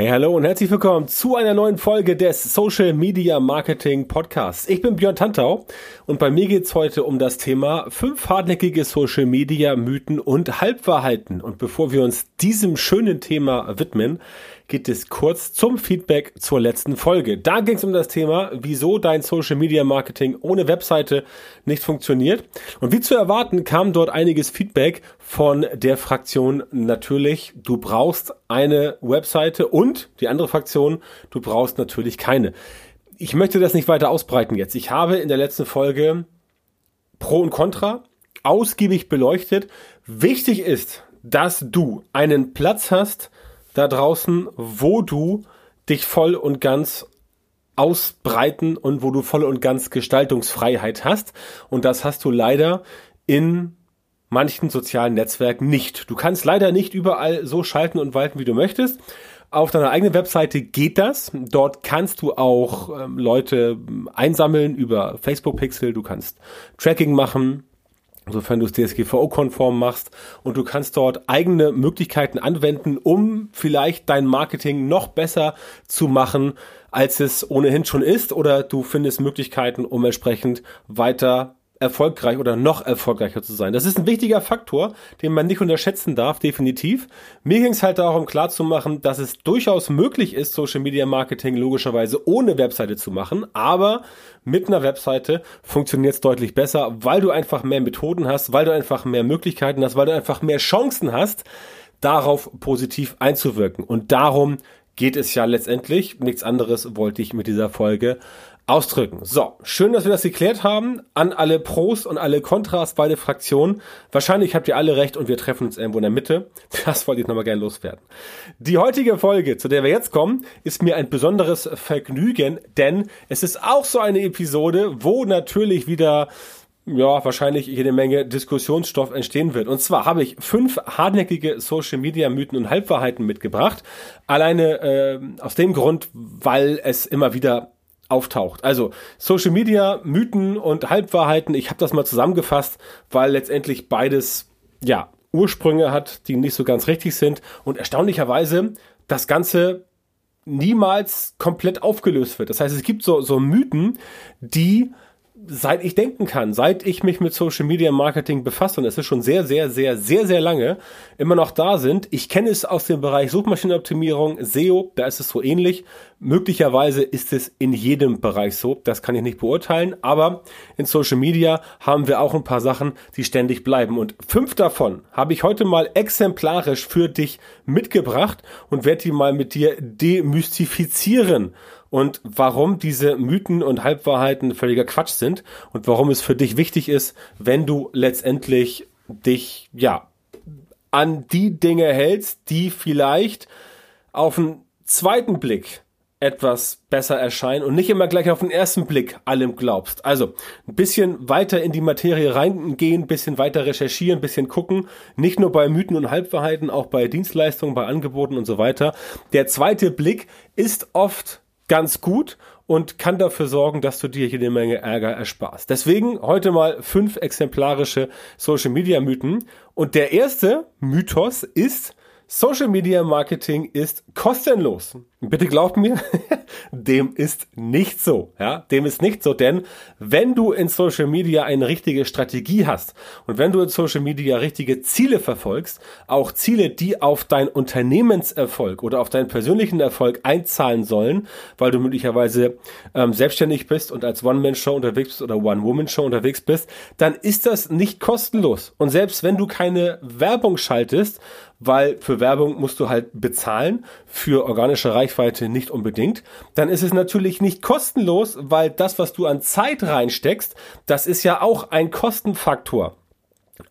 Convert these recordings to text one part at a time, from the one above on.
Hey, hallo und herzlich willkommen zu einer neuen Folge des Social Media Marketing Podcasts. Ich bin Björn Tantau und bei mir geht's heute um das Thema fünf hartnäckige Social Media Mythen und Halbwahrheiten. Und bevor wir uns diesem schönen Thema widmen, geht es kurz zum Feedback zur letzten Folge. Da ging es um das Thema, wieso dein Social Media Marketing ohne Webseite nicht funktioniert. Und wie zu erwarten, kam dort einiges Feedback von der Fraktion natürlich, du brauchst eine Webseite und die andere Fraktion, du brauchst natürlich keine. Ich möchte das nicht weiter ausbreiten jetzt. Ich habe in der letzten Folge Pro und Contra ausgiebig beleuchtet. Wichtig ist, dass du einen Platz hast, da draußen, wo du dich voll und ganz ausbreiten und wo du voll und ganz Gestaltungsfreiheit hast. Und das hast du leider in manchen sozialen Netzwerken nicht. Du kannst leider nicht überall so schalten und walten, wie du möchtest. Auf deiner eigenen Webseite geht das. Dort kannst du auch ähm, Leute einsammeln über Facebook Pixel. Du kannst Tracking machen sofern du es DSGVO-konform machst. Und du kannst dort eigene Möglichkeiten anwenden, um vielleicht dein Marketing noch besser zu machen, als es ohnehin schon ist. Oder du findest Möglichkeiten, um entsprechend weiter erfolgreich oder noch erfolgreicher zu sein. Das ist ein wichtiger Faktor, den man nicht unterschätzen darf, definitiv. Mir ging es halt darum, klarzumachen, dass es durchaus möglich ist, Social Media Marketing logischerweise ohne Webseite zu machen, aber mit einer Webseite funktioniert es deutlich besser, weil du einfach mehr Methoden hast, weil du einfach mehr Möglichkeiten hast, weil du einfach mehr Chancen hast, darauf positiv einzuwirken. Und darum geht es ja letztendlich. Nichts anderes wollte ich mit dieser Folge ausdrücken. So, schön, dass wir das geklärt haben. An alle Pros und alle Kontras, beide Fraktionen. Wahrscheinlich habt ihr alle recht und wir treffen uns irgendwo in der Mitte. Das wollte ich nochmal gerne loswerden. Die heutige Folge, zu der wir jetzt kommen, ist mir ein besonderes Vergnügen, denn es ist auch so eine Episode, wo natürlich wieder ja, wahrscheinlich jede Menge Diskussionsstoff entstehen wird. Und zwar habe ich fünf hartnäckige Social Media Mythen und Halbwahrheiten mitgebracht. Alleine äh, aus dem Grund, weil es immer wieder auftaucht. Also Social Media, Mythen und Halbwahrheiten, ich habe das mal zusammengefasst, weil letztendlich beides ja Ursprünge hat, die nicht so ganz richtig sind und erstaunlicherweise das Ganze niemals komplett aufgelöst wird. Das heißt, es gibt so, so Mythen, die seit ich denken kann, seit ich mich mit Social Media Marketing befasse, und es ist schon sehr, sehr, sehr, sehr, sehr lange, immer noch da sind. Ich kenne es aus dem Bereich Suchmaschinenoptimierung, SEO, da ist es so ähnlich. Möglicherweise ist es in jedem Bereich so, das kann ich nicht beurteilen, aber in Social Media haben wir auch ein paar Sachen, die ständig bleiben. Und fünf davon habe ich heute mal exemplarisch für dich mitgebracht und werde die mal mit dir demystifizieren und warum diese Mythen und Halbwahrheiten völliger Quatsch sind und warum es für dich wichtig ist, wenn du letztendlich dich, ja, an die Dinge hältst, die vielleicht auf den zweiten Blick etwas besser erscheinen und nicht immer gleich auf den ersten Blick allem glaubst. Also ein bisschen weiter in die Materie reingehen, ein bisschen weiter recherchieren, bisschen gucken. Nicht nur bei Mythen und Halbwahrheiten, auch bei Dienstleistungen, bei Angeboten und so weiter. Der zweite Blick ist oft ganz gut und kann dafür sorgen, dass du dir hier eine Menge Ärger ersparst. Deswegen heute mal fünf exemplarische Social Media Mythen. Und der erste Mythos ist, Social Media Marketing ist kostenlos. Bitte glaubt mir, dem ist nicht so. Ja, dem ist nicht so, denn wenn du in Social Media eine richtige Strategie hast und wenn du in Social Media richtige Ziele verfolgst, auch Ziele, die auf dein Unternehmenserfolg oder auf deinen persönlichen Erfolg einzahlen sollen, weil du möglicherweise ähm, selbstständig bist und als One-Man-Show unterwegs bist oder One-Woman-Show unterwegs bist, dann ist das nicht kostenlos. Und selbst wenn du keine Werbung schaltest, weil für Werbung musst du halt bezahlen, für organische Reichweite nicht unbedingt, dann ist es natürlich nicht kostenlos, weil das, was du an Zeit reinsteckst, das ist ja auch ein Kostenfaktor.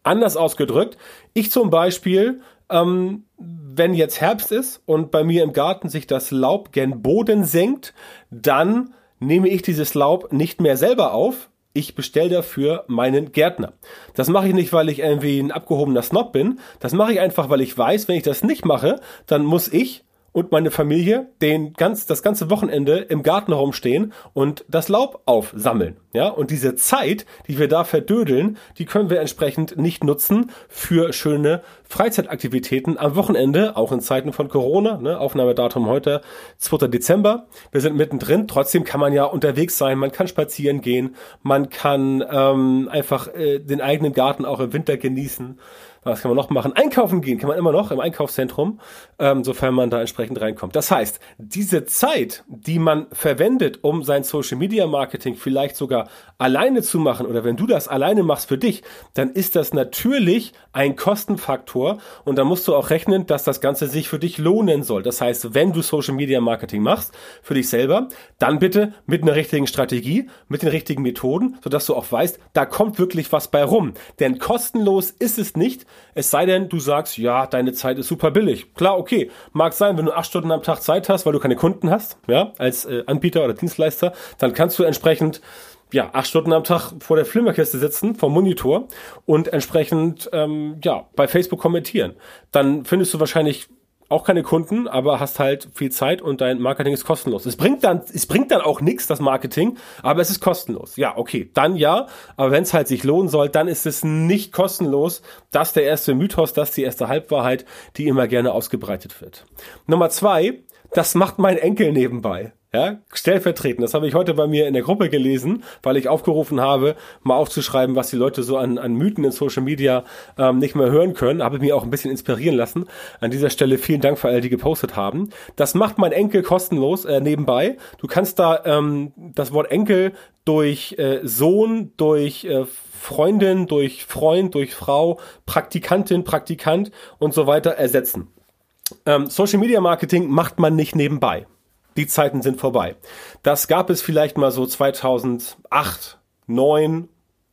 Anders ausgedrückt, ich zum Beispiel, ähm, wenn jetzt Herbst ist und bei mir im Garten sich das Laub gen Boden senkt, dann nehme ich dieses Laub nicht mehr selber auf, ich bestelle dafür meinen Gärtner. Das mache ich nicht, weil ich irgendwie ein abgehobener Snob bin. Das mache ich einfach, weil ich weiß, wenn ich das nicht mache, dann muss ich und meine Familie den ganz, das ganze Wochenende im Garten herumstehen und das Laub aufsammeln. Ja, und diese Zeit, die wir da verdödeln, die können wir entsprechend nicht nutzen für schöne Freizeitaktivitäten am Wochenende, auch in Zeiten von Corona. Ne? Aufnahmedatum heute, 2. Dezember. Wir sind mittendrin. Trotzdem kann man ja unterwegs sein, man kann spazieren gehen, man kann ähm, einfach äh, den eigenen Garten auch im Winter genießen was kann man noch machen? Einkaufen gehen kann man immer noch im Einkaufszentrum, ähm, sofern man da entsprechend reinkommt. Das heißt, diese Zeit, die man verwendet, um sein Social Media Marketing vielleicht sogar alleine zu machen oder wenn du das alleine machst für dich, dann ist das natürlich ein Kostenfaktor und da musst du auch rechnen, dass das Ganze sich für dich lohnen soll. Das heißt, wenn du Social Media Marketing machst für dich selber, dann bitte mit einer richtigen Strategie, mit den richtigen Methoden, sodass du auch weißt, da kommt wirklich was bei rum. Denn kostenlos ist es nicht, es sei denn, du sagst, ja, deine Zeit ist super billig. Klar, okay. Mag sein, wenn du acht Stunden am Tag Zeit hast, weil du keine Kunden hast, ja, als äh, Anbieter oder Dienstleister, dann kannst du entsprechend ja, acht Stunden am Tag vor der Flimmerkiste sitzen, vom Monitor und entsprechend ähm, ja, bei Facebook kommentieren. Dann findest du wahrscheinlich auch keine Kunden, aber hast halt viel Zeit und dein Marketing ist kostenlos. Es bringt dann, es bringt dann auch nichts, das Marketing, aber es ist kostenlos. Ja, okay, dann ja, aber wenn es halt sich lohnen soll, dann ist es nicht kostenlos. Das ist der erste Mythos, das ist die erste Halbwahrheit, die immer gerne ausgebreitet wird. Nummer zwei, das macht mein Enkel nebenbei. Ja, stellvertretend. Das habe ich heute bei mir in der Gruppe gelesen, weil ich aufgerufen habe, mal aufzuschreiben, was die Leute so an, an Mythen in Social Media ähm, nicht mehr hören können. Habe mich auch ein bisschen inspirieren lassen. An dieser Stelle vielen Dank für alle, die gepostet haben. Das macht mein Enkel kostenlos äh, nebenbei. Du kannst da ähm, das Wort Enkel durch äh, Sohn, durch äh, Freundin, durch Freund, durch Frau, Praktikantin, Praktikant und so weiter ersetzen. Ähm, Social Media Marketing macht man nicht nebenbei. Die Zeiten sind vorbei. Das gab es vielleicht mal so 2008, 9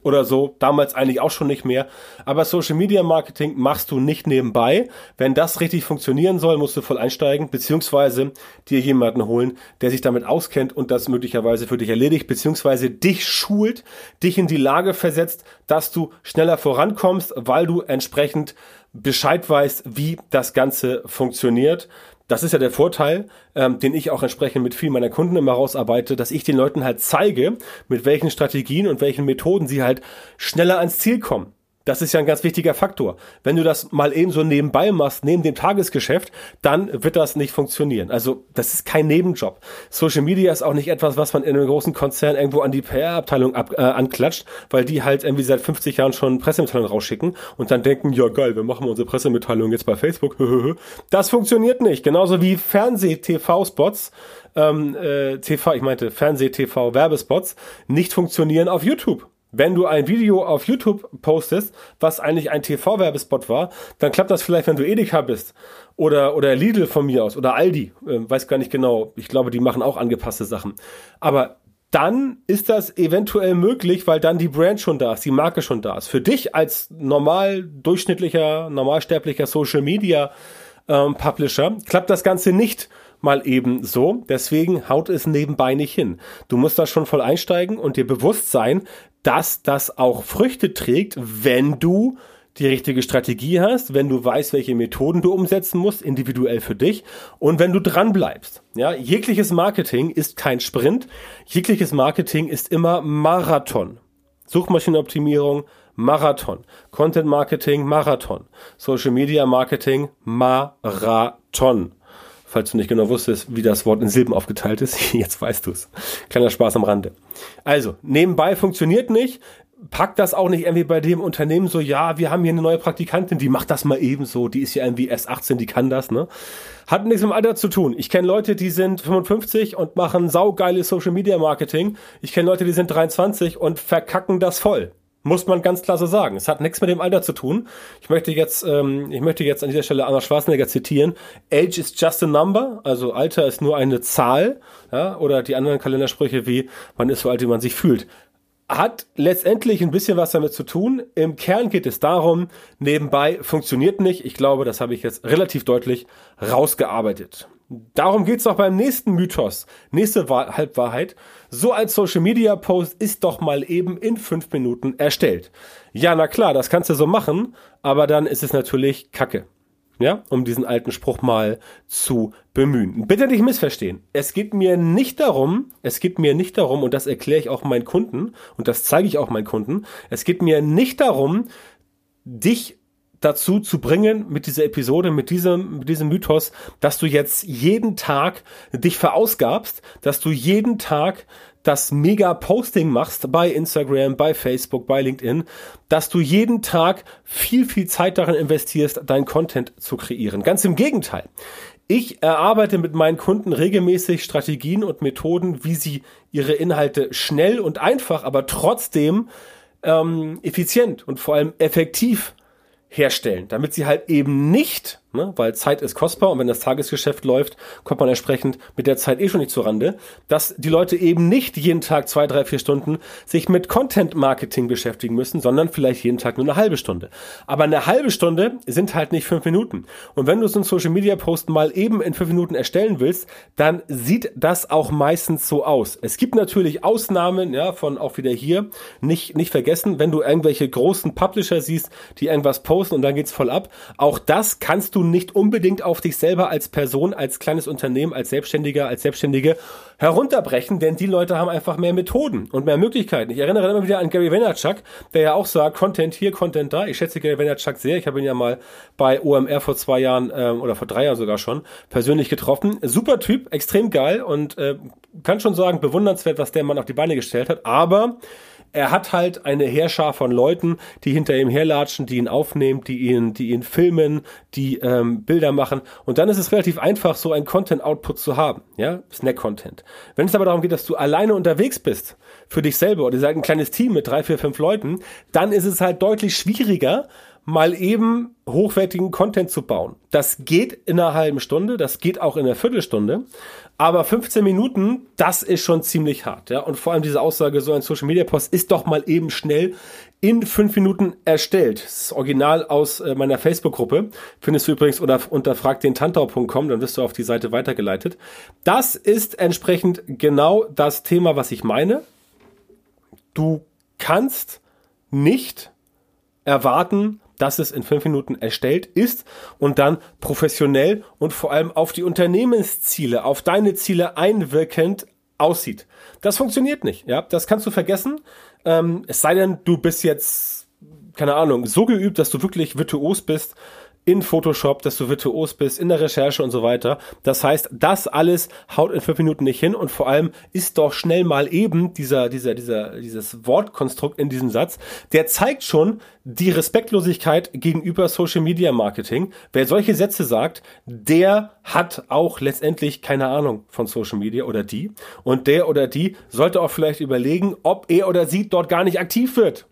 oder so, damals eigentlich auch schon nicht mehr. Aber Social Media Marketing machst du nicht nebenbei. Wenn das richtig funktionieren soll, musst du voll einsteigen, beziehungsweise dir jemanden holen, der sich damit auskennt und das möglicherweise für dich erledigt, beziehungsweise dich schult, dich in die Lage versetzt, dass du schneller vorankommst, weil du entsprechend Bescheid weißt, wie das Ganze funktioniert. Das ist ja der Vorteil, ähm, den ich auch entsprechend mit vielen meiner Kunden immer rausarbeite, dass ich den Leuten halt zeige, mit welchen Strategien und welchen Methoden sie halt schneller ans Ziel kommen. Das ist ja ein ganz wichtiger Faktor. Wenn du das mal eben so nebenbei machst, neben dem Tagesgeschäft, dann wird das nicht funktionieren. Also das ist kein Nebenjob. Social Media ist auch nicht etwas, was man in einem großen Konzern irgendwo an die PR-Abteilung ab, äh, anklatscht, weil die halt irgendwie seit 50 Jahren schon Pressemitteilungen rausschicken und dann denken, ja geil, wir machen unsere Pressemitteilung jetzt bei Facebook. das funktioniert nicht. Genauso wie Fernseh-TV-Spots ähm, äh, TV, ich meinte Fernseh-TV-Werbespots nicht funktionieren auf YouTube. Wenn du ein Video auf YouTube postest, was eigentlich ein TV-Werbespot war, dann klappt das vielleicht, wenn du Edeka bist oder, oder Lidl von mir aus oder Aldi, äh, weiß gar nicht genau. Ich glaube, die machen auch angepasste Sachen. Aber dann ist das eventuell möglich, weil dann die Brand schon da ist, die Marke schon da ist. Für dich als normal durchschnittlicher, normalsterblicher Social Media ähm, Publisher klappt das Ganze nicht mal eben so. Deswegen haut es nebenbei nicht hin. Du musst da schon voll einsteigen und dir bewusst sein, dass das auch Früchte trägt, wenn du die richtige Strategie hast, wenn du weißt, welche Methoden du umsetzen musst, individuell für dich und wenn du dran bleibst. Ja, jegliches Marketing ist kein Sprint, jegliches Marketing ist immer Marathon. Suchmaschinenoptimierung, Marathon. Content Marketing, Marathon. Social Media Marketing, Marathon. Falls du nicht genau wusstest, wie das Wort in Silben aufgeteilt ist, jetzt weißt du es. Kleiner Spaß am Rande. Also, nebenbei funktioniert nicht. Pack das auch nicht irgendwie bei dem Unternehmen so, ja, wir haben hier eine neue Praktikantin, die macht das mal ebenso, die ist ja irgendwie erst 18, die kann das, ne? Hat nichts mit dem Alter zu tun. Ich kenne Leute, die sind 55 und machen saugeiles Social Media Marketing. Ich kenne Leute, die sind 23 und verkacken das voll. Muss man ganz klar so sagen. Es hat nichts mit dem Alter zu tun. Ich möchte jetzt, ähm, ich möchte jetzt an dieser Stelle Arnold Schwarzenegger zitieren. Age is just a number. Also Alter ist nur eine Zahl. Ja, oder die anderen Kalendersprüche wie, man ist so alt, wie man sich fühlt. Hat letztendlich ein bisschen was damit zu tun. Im Kern geht es darum, nebenbei funktioniert nicht. Ich glaube, das habe ich jetzt relativ deutlich rausgearbeitet. Darum geht's auch beim nächsten Mythos. Nächste Halbwahrheit. So ein Social Media Post ist doch mal eben in fünf Minuten erstellt. Ja, na klar, das kannst du so machen, aber dann ist es natürlich Kacke. ja, um diesen alten Spruch mal zu bemühen. Bitte nicht missverstehen. Es geht mir nicht darum, es geht mir nicht darum, und das erkläre ich auch meinen Kunden, und das zeige ich auch meinen Kunden, es geht mir nicht darum, dich dazu zu bringen mit dieser Episode, mit diesem, mit diesem Mythos, dass du jetzt jeden Tag dich verausgabst, dass du jeden Tag das mega Posting machst bei Instagram, bei Facebook, bei LinkedIn, dass du jeden Tag viel, viel Zeit darin investierst, dein Content zu kreieren. Ganz im Gegenteil. Ich erarbeite mit meinen Kunden regelmäßig Strategien und Methoden, wie sie ihre Inhalte schnell und einfach, aber trotzdem ähm, effizient und vor allem effektiv herstellen, damit sie halt eben nicht ne? weil Zeit ist kostbar und wenn das Tagesgeschäft läuft, kommt man entsprechend mit der Zeit eh schon nicht zurande, dass die Leute eben nicht jeden Tag zwei, drei, vier Stunden sich mit Content Marketing beschäftigen müssen, sondern vielleicht jeden Tag nur eine halbe Stunde. Aber eine halbe Stunde sind halt nicht fünf Minuten. Und wenn du so einen Social Media Post mal eben in fünf Minuten erstellen willst, dann sieht das auch meistens so aus. Es gibt natürlich Ausnahmen, ja, von auch wieder hier, nicht, nicht vergessen, wenn du irgendwelche großen Publisher siehst, die irgendwas posten und dann geht's voll ab. Auch das kannst du nicht unbedingt auf dich selber als Person, als kleines Unternehmen, als Selbstständiger, als Selbstständige herunterbrechen, denn die Leute haben einfach mehr Methoden und mehr Möglichkeiten. Ich erinnere immer wieder an Gary Vaynerchuk, der ja auch sagt, Content hier, Content da. Ich schätze Gary Vaynerchuk sehr. Ich habe ihn ja mal bei OMR vor zwei Jahren ähm, oder vor drei Jahren sogar schon persönlich getroffen. Super Typ, extrem geil und äh, kann schon sagen, bewundernswert, was der Mann auf die Beine gestellt hat. Aber er hat halt eine Heerschar von Leuten, die hinter ihm herlatschen, die ihn aufnehmen, die ihn, die ihn filmen, die ähm, Bilder machen. Und dann ist es relativ einfach, so ein Content-Output zu haben, ja, Snack-Content. Wenn es aber darum geht, dass du alleine unterwegs bist, für dich selber, oder seid ein kleines Team mit drei, vier, fünf Leuten, dann ist es halt deutlich schwieriger, mal eben hochwertigen Content zu bauen. Das geht in einer halben Stunde, das geht auch in einer Viertelstunde, aber 15 Minuten, das ist schon ziemlich hart, ja. Und vor allem diese Aussage, so ein Social Media Post ist doch mal eben schnell in fünf Minuten erstellt. Das ist Original aus äh, meiner Facebook-Gruppe. Findest du übrigens unter, unter fragdentantau.com, dann wirst du auf die Seite weitergeleitet. Das ist entsprechend genau das Thema, was ich meine. Du kannst nicht erwarten, dass es in fünf Minuten erstellt ist und dann professionell und vor allem auf die Unternehmensziele, auf deine Ziele einwirkend aussieht. Das funktioniert nicht. Ja, das kannst du vergessen. Ähm, es sei denn, du bist jetzt keine Ahnung so geübt, dass du wirklich virtuos bist in Photoshop, dass du virtuos bist, in der Recherche und so weiter. Das heißt, das alles haut in fünf Minuten nicht hin und vor allem ist doch schnell mal eben dieser, dieser, dieser, dieses Wortkonstrukt in diesem Satz, der zeigt schon die Respektlosigkeit gegenüber Social Media Marketing. Wer solche Sätze sagt, der hat auch letztendlich keine Ahnung von Social Media oder die. Und der oder die sollte auch vielleicht überlegen, ob er oder sie dort gar nicht aktiv wird.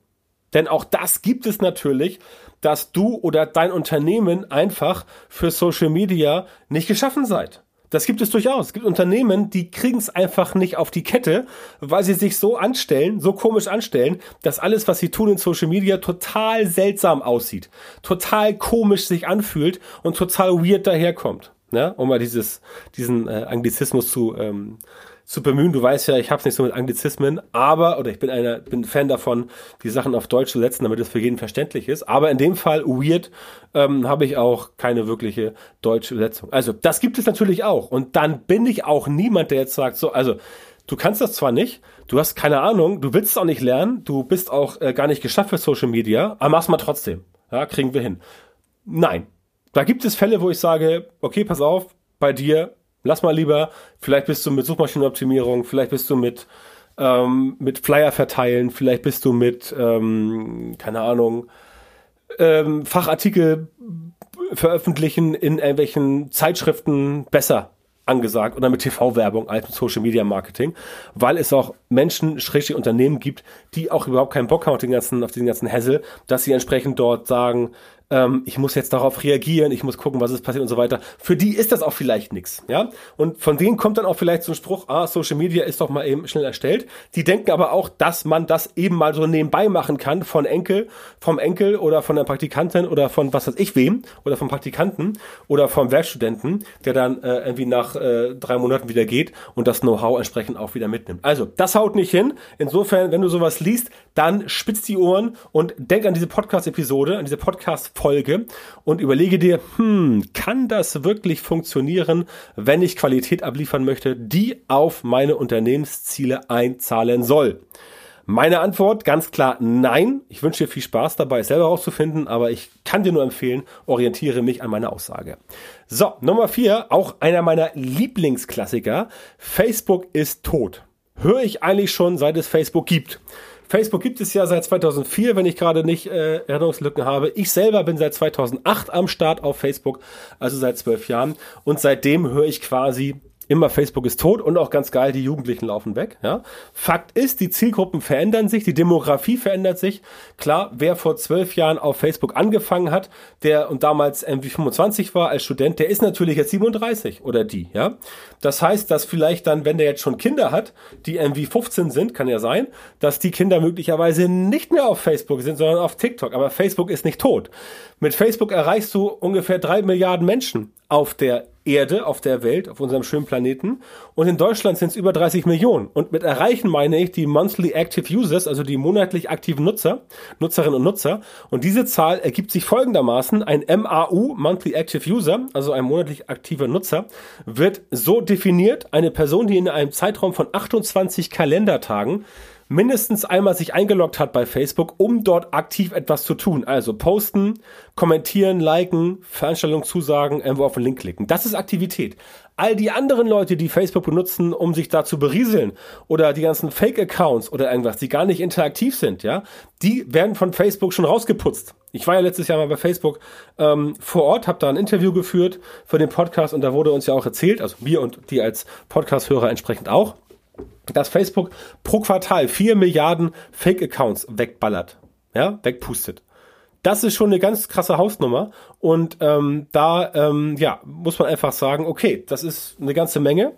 Denn auch das gibt es natürlich dass du oder dein Unternehmen einfach für Social Media nicht geschaffen seid. Das gibt es durchaus. Es gibt Unternehmen, die kriegen es einfach nicht auf die Kette, weil sie sich so anstellen, so komisch anstellen, dass alles, was sie tun in Social Media, total seltsam aussieht, total komisch sich anfühlt und total weird daherkommt. Ja, um mal dieses, diesen äh, Anglizismus zu ähm, zu bemühen. Du weißt ja, ich habe es nicht so mit Anglizismen, aber, oder ich bin einer, bin Fan davon, die Sachen auf Deutsch zu setzen, damit es für jeden verständlich ist. Aber in dem Fall, weird, ähm, habe ich auch keine wirkliche deutsche Übersetzung. Also, das gibt es natürlich auch. Und dann bin ich auch niemand, der jetzt sagt, so, also, du kannst das zwar nicht, du hast keine Ahnung, du willst es auch nicht lernen, du bist auch äh, gar nicht geschafft für Social Media, aber mach's mal trotzdem. Ja, kriegen wir hin. Nein. Da gibt es Fälle, wo ich sage, okay, pass auf, bei dir Lass mal lieber, vielleicht bist du mit Suchmaschinenoptimierung, vielleicht bist du mit, ähm, mit Flyer verteilen, vielleicht bist du mit, ähm, keine Ahnung, ähm, Fachartikel veröffentlichen in irgendwelchen Zeitschriften besser angesagt oder mit TV-Werbung als mit Social Media Marketing, weil es auch Menschen, schrägstrich Unternehmen gibt, die auch überhaupt keinen Bock haben auf den ganzen, auf diesen ganzen Hassel, dass sie entsprechend dort sagen, ähm, ich muss jetzt darauf reagieren, ich muss gucken, was ist passiert und so weiter. Für die ist das auch vielleicht nichts, ja. Und von denen kommt dann auch vielleicht so ein Spruch, ah, Social Media ist doch mal eben schnell erstellt. Die denken aber auch, dass man das eben mal so nebenbei machen kann von Enkel, vom Enkel oder von der Praktikantin oder von was weiß ich wem oder vom Praktikanten oder vom Werkstudenten, der dann äh, irgendwie nach äh, drei Monaten wieder geht und das Know-how entsprechend auch wieder mitnimmt. Also, das haut nicht hin. Insofern, wenn du sowas liest, dann spitz die Ohren und denk an diese Podcast-Episode, an diese Podcast-Folge Folge und überlege dir, hm, kann das wirklich funktionieren, wenn ich Qualität abliefern möchte, die auf meine Unternehmensziele einzahlen soll? Meine Antwort ganz klar nein. Ich wünsche dir viel Spaß dabei, es selber herauszufinden, aber ich kann dir nur empfehlen, orientiere mich an meiner Aussage. So, Nummer vier, auch einer meiner Lieblingsklassiker. Facebook ist tot. Höre ich eigentlich schon, seit es Facebook gibt. Facebook gibt es ja seit 2004, wenn ich gerade nicht äh, Erinnerungslücken habe. Ich selber bin seit 2008 am Start auf Facebook, also seit zwölf Jahren. Und seitdem höre ich quasi immer Facebook ist tot und auch ganz geil, die Jugendlichen laufen weg. Ja? Fakt ist, die Zielgruppen verändern sich, die Demografie verändert sich. Klar, wer vor zwölf Jahren auf Facebook angefangen hat, der und damals irgendwie 25 war als Student, der ist natürlich jetzt 37 oder die. Ja, das heißt, dass vielleicht dann, wenn der jetzt schon Kinder hat, die irgendwie 15 sind, kann ja sein, dass die Kinder möglicherweise nicht mehr auf Facebook sind, sondern auf TikTok. Aber Facebook ist nicht tot. Mit Facebook erreichst du ungefähr drei Milliarden Menschen auf der Erde, auf der Welt, auf unserem schönen Planeten. Und in Deutschland sind es über 30 Millionen. Und mit erreichen meine ich die Monthly Active Users, also die monatlich aktiven Nutzer, Nutzerinnen und Nutzer. Und diese Zahl ergibt sich folgendermaßen. Ein MAU, Monthly Active User, also ein monatlich aktiver Nutzer, wird so definiert, eine Person, die in einem Zeitraum von 28 Kalendertagen mindestens einmal sich eingeloggt hat bei Facebook, um dort aktiv etwas zu tun. Also posten, kommentieren, liken, Veranstaltungen zusagen, irgendwo auf den Link klicken. Das ist Aktivität. All die anderen Leute, die Facebook benutzen, um sich da zu berieseln oder die ganzen Fake-Accounts oder irgendwas, die gar nicht interaktiv sind, ja, die werden von Facebook schon rausgeputzt. Ich war ja letztes Jahr mal bei Facebook ähm, vor Ort, habe da ein Interview geführt für den Podcast und da wurde uns ja auch erzählt, also wir und die als Podcast-Hörer entsprechend auch, dass Facebook pro Quartal vier Milliarden Fake-Accounts wegballert, ja, wegpustet. Das ist schon eine ganz krasse Hausnummer und ähm, da ähm, ja muss man einfach sagen, okay, das ist eine ganze Menge.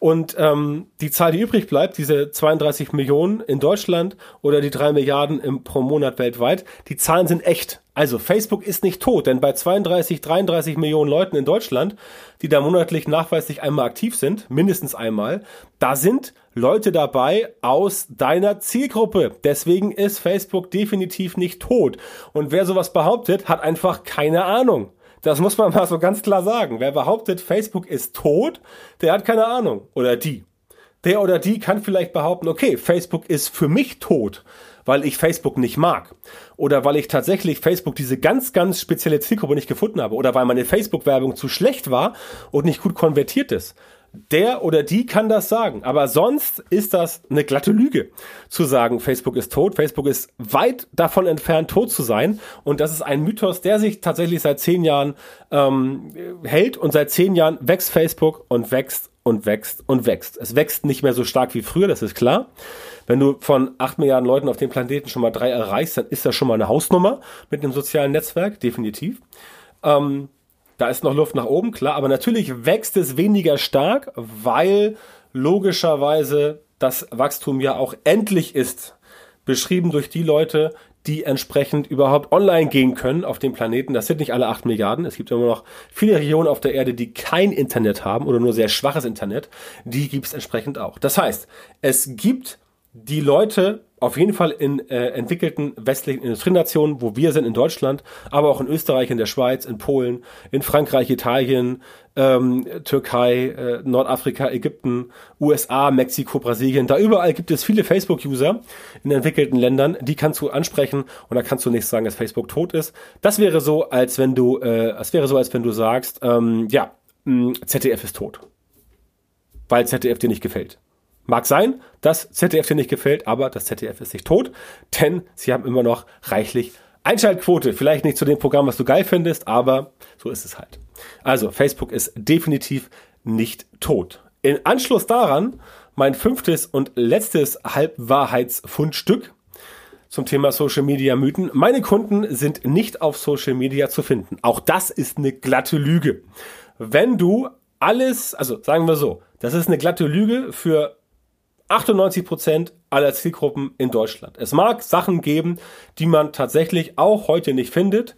Und ähm, die Zahl, die übrig bleibt, diese 32 Millionen in Deutschland oder die drei Milliarden im, pro Monat weltweit, die Zahlen sind echt. Also Facebook ist nicht tot, denn bei 32, 33 Millionen Leuten in Deutschland, die da monatlich nachweislich einmal aktiv sind, mindestens einmal, da sind Leute dabei aus deiner Zielgruppe. Deswegen ist Facebook definitiv nicht tot. Und wer sowas behauptet, hat einfach keine Ahnung. Das muss man mal so ganz klar sagen. Wer behauptet, Facebook ist tot, der hat keine Ahnung. Oder die. Der oder die kann vielleicht behaupten, okay, Facebook ist für mich tot, weil ich Facebook nicht mag. Oder weil ich tatsächlich Facebook diese ganz, ganz spezielle Zielgruppe nicht gefunden habe. Oder weil meine Facebook-Werbung zu schlecht war und nicht gut konvertiert ist der oder die kann das sagen. Aber sonst ist das eine glatte Lüge, zu sagen, Facebook ist tot. Facebook ist weit davon entfernt, tot zu sein. Und das ist ein Mythos, der sich tatsächlich seit zehn Jahren ähm, hält. Und seit zehn Jahren wächst Facebook und wächst und wächst und wächst. Es wächst nicht mehr so stark wie früher, das ist klar. Wenn du von acht Milliarden Leuten auf dem Planeten schon mal drei erreichst, dann ist das schon mal eine Hausnummer mit einem sozialen Netzwerk, definitiv. Ähm, da ist noch Luft nach oben, klar, aber natürlich wächst es weniger stark, weil logischerweise das Wachstum ja auch endlich ist. Beschrieben durch die Leute, die entsprechend überhaupt online gehen können auf dem Planeten. Das sind nicht alle acht Milliarden. Es gibt immer noch viele Regionen auf der Erde, die kein Internet haben oder nur sehr schwaches Internet. Die gibt es entsprechend auch. Das heißt, es gibt die Leute auf jeden Fall in äh, entwickelten westlichen Industrienationen, wo wir sind in Deutschland, aber auch in Österreich, in der Schweiz, in Polen, in Frankreich, Italien, ähm, Türkei, äh, Nordafrika, Ägypten, USA, Mexiko, Brasilien. Da überall gibt es viele Facebook-User in entwickelten Ländern, die kannst du ansprechen und da kannst du nicht sagen, dass Facebook tot ist. Das wäre so, als wenn du, äh, das wäre so, als wenn du sagst, ähm, ja, mh, ZDF ist tot, weil ZDF dir nicht gefällt. Mag sein, dass ZDF dir nicht gefällt, aber das ZDF ist nicht tot, denn sie haben immer noch reichlich Einschaltquote. Vielleicht nicht zu dem Programm, was du geil findest, aber so ist es halt. Also, Facebook ist definitiv nicht tot. In Anschluss daran mein fünftes und letztes Halbwahrheitsfundstück zum Thema Social Media Mythen. Meine Kunden sind nicht auf Social Media zu finden. Auch das ist eine glatte Lüge. Wenn du alles, also sagen wir so, das ist eine glatte Lüge für 98 Prozent aller Zielgruppen in Deutschland. Es mag Sachen geben, die man tatsächlich auch heute nicht findet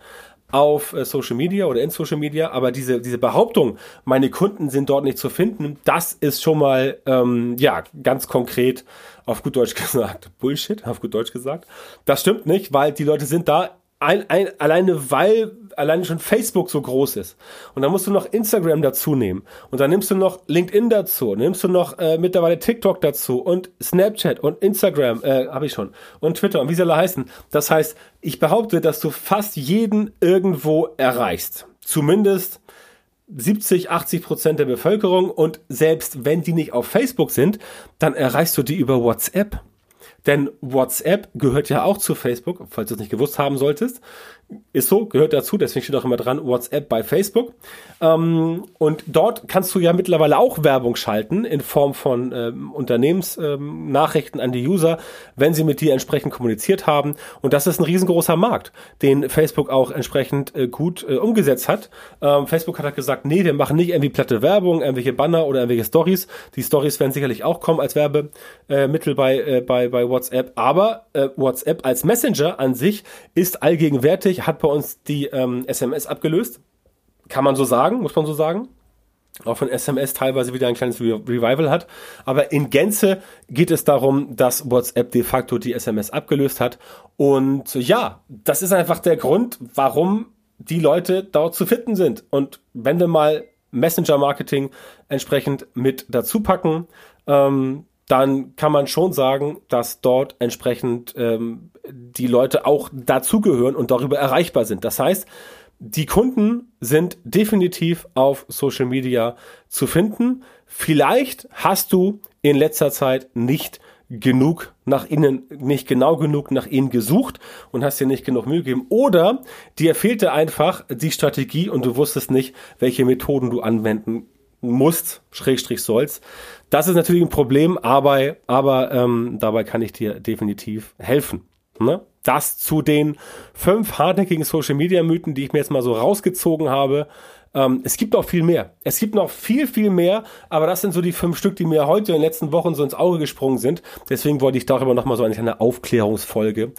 auf äh, Social Media oder in Social Media, aber diese, diese Behauptung, meine Kunden sind dort nicht zu finden, das ist schon mal, ähm, ja, ganz konkret auf gut Deutsch gesagt, Bullshit, auf gut Deutsch gesagt. Das stimmt nicht, weil die Leute sind da ein, ein, alleine weil alleine schon Facebook so groß ist. Und dann musst du noch Instagram dazu nehmen. Und dann nimmst du noch LinkedIn dazu. Dann nimmst du noch äh, mittlerweile TikTok dazu und Snapchat und Instagram, äh, habe ich schon. Und Twitter und wie sie alle heißen. Das heißt, ich behaupte, dass du fast jeden irgendwo erreichst. Zumindest 70, 80 Prozent der Bevölkerung und selbst wenn die nicht auf Facebook sind, dann erreichst du die über WhatsApp. Denn WhatsApp gehört ja auch zu Facebook, falls du es nicht gewusst haben solltest. Ist so, gehört dazu, deswegen steht auch immer dran, WhatsApp bei Facebook. Ähm, und dort kannst du ja mittlerweile auch Werbung schalten in Form von ähm, Unternehmensnachrichten ähm, an die User, wenn sie mit dir entsprechend kommuniziert haben. Und das ist ein riesengroßer Markt, den Facebook auch entsprechend äh, gut äh, umgesetzt hat. Ähm, Facebook hat halt gesagt, nee, wir machen nicht irgendwie platte Werbung, irgendwelche Banner oder irgendwelche Stories. Die Stories werden sicherlich auch kommen als Werbemittel bei, äh, bei, bei WhatsApp. Aber äh, WhatsApp als Messenger an sich ist allgegenwärtig hat bei uns die ähm, SMS abgelöst. Kann man so sagen, muss man so sagen. Auch von SMS teilweise wieder ein kleines Re Revival hat. Aber in Gänze geht es darum, dass WhatsApp de facto die SMS abgelöst hat. Und ja, das ist einfach der Grund, warum die Leute dort zu finden sind. Und wenn wir mal Messenger-Marketing entsprechend mit dazu packen, ähm, dann kann man schon sagen, dass dort entsprechend ähm, die Leute auch dazugehören und darüber erreichbar sind. Das heißt, die Kunden sind definitiv auf Social Media zu finden. Vielleicht hast du in letzter Zeit nicht genug nach ihnen, nicht genau genug nach ihnen gesucht und hast dir nicht genug Mühe gegeben. Oder dir fehlte einfach die Strategie und du wusstest nicht, welche Methoden du anwenden musst, Schrägstrich sollst. Das ist natürlich ein Problem, aber, aber ähm, dabei kann ich dir definitiv helfen. Ne? Das zu den fünf hartnäckigen Social Media Mythen, die ich mir jetzt mal so rausgezogen habe. Ähm, es gibt noch viel mehr. Es gibt noch viel, viel mehr, aber das sind so die fünf Stück, die mir heute in den letzten Wochen so ins Auge gesprungen sind. Deswegen wollte ich darüber nochmal so eine Aufklärungsfolge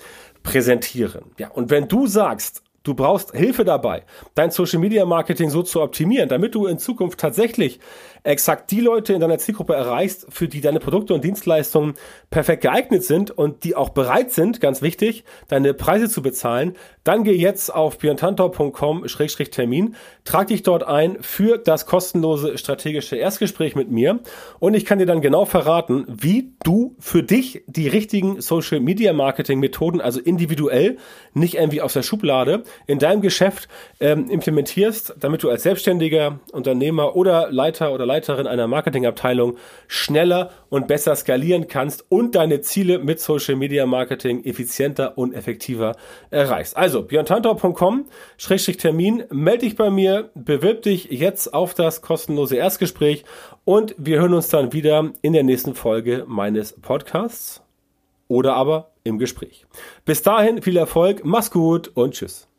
präsentieren. Ja, und wenn du sagst, Du brauchst Hilfe dabei, dein Social Media Marketing so zu optimieren, damit du in Zukunft tatsächlich exakt die Leute in deiner Zielgruppe erreichst, für die deine Produkte und Dienstleistungen perfekt geeignet sind und die auch bereit sind, ganz wichtig, deine Preise zu bezahlen, dann geh jetzt auf björntantor.com-termin, trag dich dort ein für das kostenlose strategische Erstgespräch mit mir und ich kann dir dann genau verraten, wie du für dich die richtigen Social Media Marketing Methoden, also individuell, nicht irgendwie aus der Schublade, in deinem Geschäft ähm, implementierst, damit du als selbstständiger Unternehmer oder Leiter oder Leiterin einer Marketingabteilung schneller und besser skalieren kannst und deine Ziele mit Social Media Marketing effizienter und effektiver erreichst. Also björntantor.com-termin, melde dich bei mir, bewirb dich jetzt auf das kostenlose Erstgespräch und wir hören uns dann wieder in der nächsten Folge meines Podcasts oder aber im Gespräch. Bis dahin viel Erfolg, mach's gut und tschüss.